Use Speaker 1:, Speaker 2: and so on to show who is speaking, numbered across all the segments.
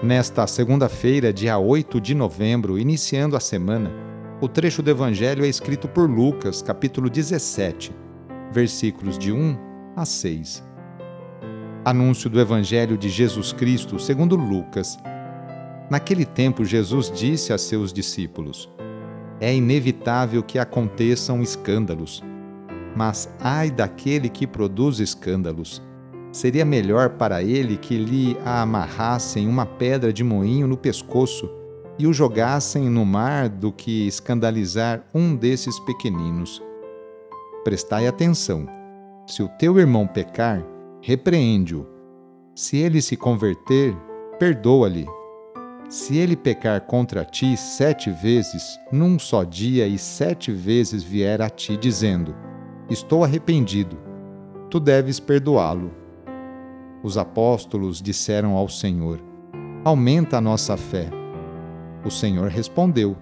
Speaker 1: Nesta segunda-feira, dia 8 de novembro, iniciando a semana, o trecho do Evangelho é escrito por Lucas, capítulo 17, versículos de 1 a 6. Anúncio do Evangelho de Jesus Cristo segundo Lucas. Naquele tempo, Jesus disse a seus discípulos: É inevitável que aconteçam escândalos, mas ai daquele que produz escândalos Seria melhor para ele que lhe amarrassem uma pedra de moinho no pescoço e o jogassem no mar do que escandalizar um desses pequeninos. Prestai atenção. Se o teu irmão pecar, repreende-o. Se ele se converter, perdoa-lhe. Se ele pecar contra ti sete vezes, num só dia, e sete vezes vier a ti dizendo: Estou arrependido, tu deves perdoá-lo os apóstolos disseram ao Senhor: Aumenta a nossa fé. O Senhor respondeu: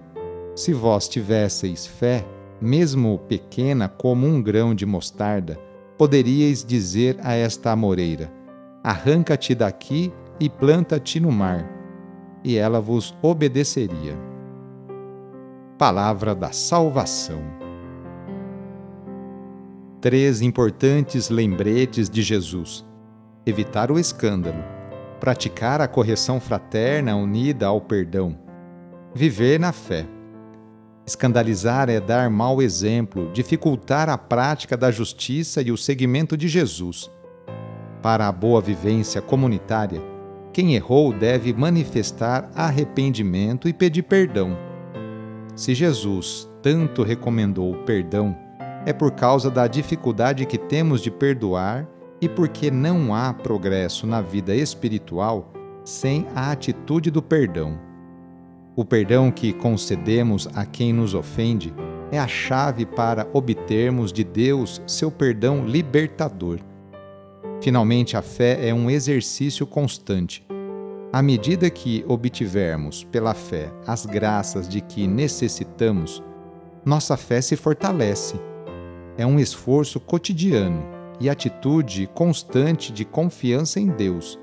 Speaker 1: Se vós tivesseis fé, mesmo pequena como um grão de mostarda, poderíeis dizer a esta amoreira: Arranca-te daqui e planta-te no mar, e ela vos obedeceria. Palavra da Salvação. Três importantes lembretes de Jesus evitar o escândalo, praticar a correção fraterna unida ao perdão, viver na fé. Escandalizar é dar mau exemplo, dificultar a prática da justiça e o seguimento de Jesus. Para a boa vivência comunitária, quem errou deve manifestar arrependimento e pedir perdão. Se Jesus tanto recomendou o perdão, é por causa da dificuldade que temos de perdoar e porque não há progresso na vida espiritual sem a atitude do perdão. O perdão que concedemos a quem nos ofende é a chave para obtermos de Deus seu perdão libertador. Finalmente, a fé é um exercício constante. À medida que obtivermos pela fé as graças de que necessitamos, nossa fé se fortalece. É um esforço cotidiano e atitude constante de confiança em Deus.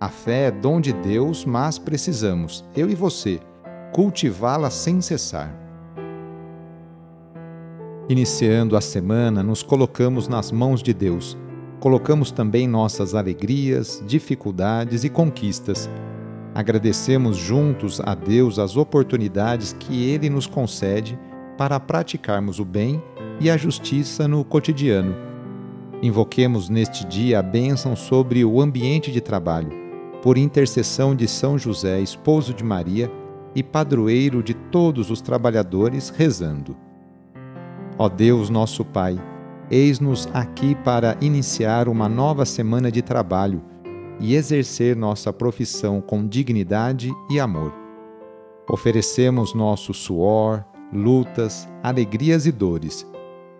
Speaker 1: A fé é dom de Deus, mas precisamos, eu e você, cultivá-la sem cessar. Iniciando a semana, nos colocamos nas mãos de Deus. Colocamos também nossas alegrias, dificuldades e conquistas. Agradecemos juntos a Deus as oportunidades que Ele nos concede para praticarmos o bem e a justiça no cotidiano Invoquemos neste dia a bênção sobre o ambiente de trabalho, por intercessão de São José, esposo de Maria e padroeiro de todos os trabalhadores, rezando. Ó Deus, nosso Pai, eis-nos aqui para iniciar uma nova semana de trabalho e exercer nossa profissão com dignidade e amor. Oferecemos nosso suor, lutas, alegrias e dores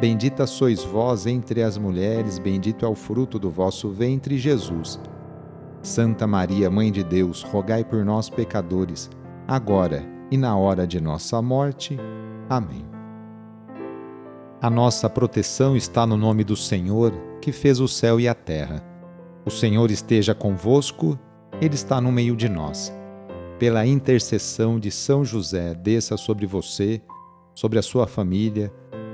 Speaker 1: Bendita sois vós entre as mulheres, bendito é o fruto do vosso ventre, Jesus. Santa Maria, Mãe de Deus, rogai por nós, pecadores, agora e na hora de nossa morte. Amém. A nossa proteção está no nome do Senhor, que fez o céu e a terra. O Senhor esteja convosco, Ele está no meio de nós. Pela intercessão de São José, desça sobre você, sobre a sua família,